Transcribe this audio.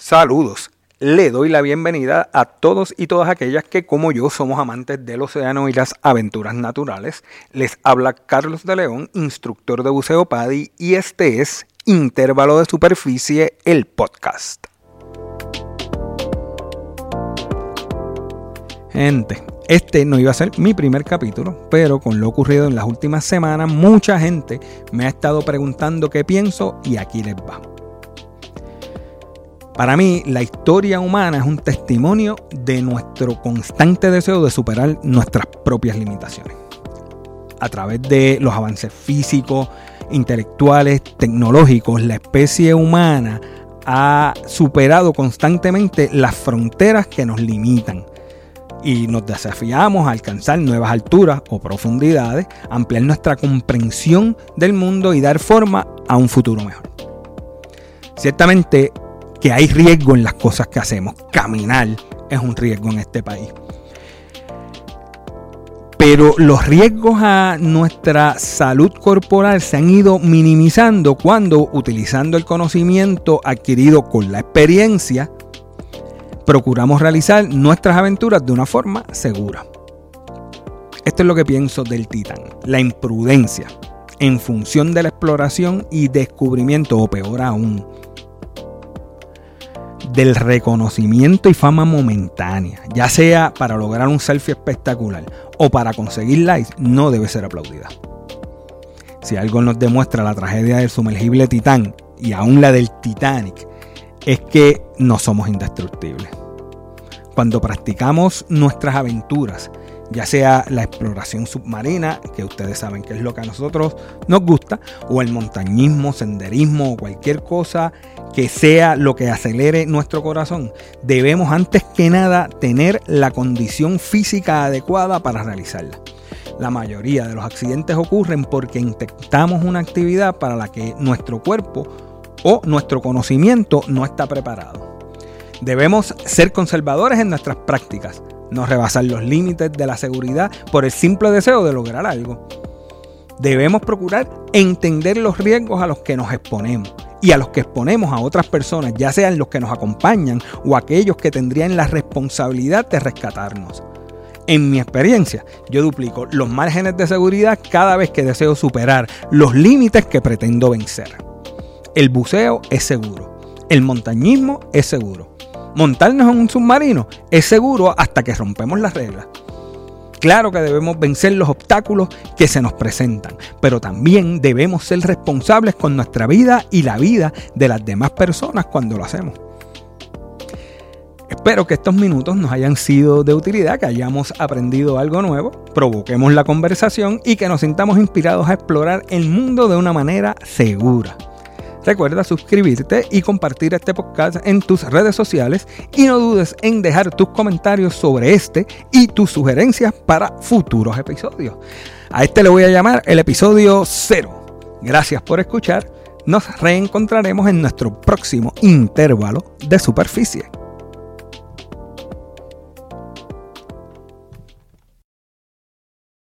Saludos. Le doy la bienvenida a todos y todas aquellas que como yo somos amantes del océano y las aventuras naturales. Les habla Carlos de León, instructor de buceo PADI y este es Intervalo de Superficie, el podcast. Gente, este no iba a ser mi primer capítulo, pero con lo ocurrido en las últimas semanas, mucha gente me ha estado preguntando qué pienso y aquí les va. Para mí, la historia humana es un testimonio de nuestro constante deseo de superar nuestras propias limitaciones. A través de los avances físicos, intelectuales, tecnológicos, la especie humana ha superado constantemente las fronteras que nos limitan y nos desafiamos a alcanzar nuevas alturas o profundidades, ampliar nuestra comprensión del mundo y dar forma a un futuro mejor. Ciertamente que hay riesgo en las cosas que hacemos. Caminar es un riesgo en este país. Pero los riesgos a nuestra salud corporal se han ido minimizando cuando, utilizando el conocimiento adquirido con la experiencia, procuramos realizar nuestras aventuras de una forma segura. Esto es lo que pienso del Titán, la imprudencia en función de la exploración y descubrimiento, o peor aún, del reconocimiento y fama momentánea, ya sea para lograr un selfie espectacular o para conseguir likes, no debe ser aplaudida. Si algo nos demuestra la tragedia del sumergible Titán y aún la del Titanic, es que no somos indestructibles. Cuando practicamos nuestras aventuras ya sea la exploración submarina, que ustedes saben que es lo que a nosotros nos gusta, o el montañismo, senderismo o cualquier cosa que sea lo que acelere nuestro corazón, debemos antes que nada tener la condición física adecuada para realizarla. La mayoría de los accidentes ocurren porque intentamos una actividad para la que nuestro cuerpo o nuestro conocimiento no está preparado. Debemos ser conservadores en nuestras prácticas, no rebasar los límites de la seguridad por el simple deseo de lograr algo. Debemos procurar entender los riesgos a los que nos exponemos y a los que exponemos a otras personas, ya sean los que nos acompañan o aquellos que tendrían la responsabilidad de rescatarnos. En mi experiencia, yo duplico los márgenes de seguridad cada vez que deseo superar los límites que pretendo vencer. El buceo es seguro, el montañismo es seguro, montarnos en un submarino es seguro hasta que rompemos las reglas. Claro que debemos vencer los obstáculos que se nos presentan, pero también debemos ser responsables con nuestra vida y la vida de las demás personas cuando lo hacemos. Espero que estos minutos nos hayan sido de utilidad, que hayamos aprendido algo nuevo, provoquemos la conversación y que nos sintamos inspirados a explorar el mundo de una manera segura. Recuerda suscribirte y compartir este podcast en tus redes sociales y no dudes en dejar tus comentarios sobre este y tus sugerencias para futuros episodios. A este le voy a llamar el episodio 0. Gracias por escuchar. Nos reencontraremos en nuestro próximo intervalo de superficie.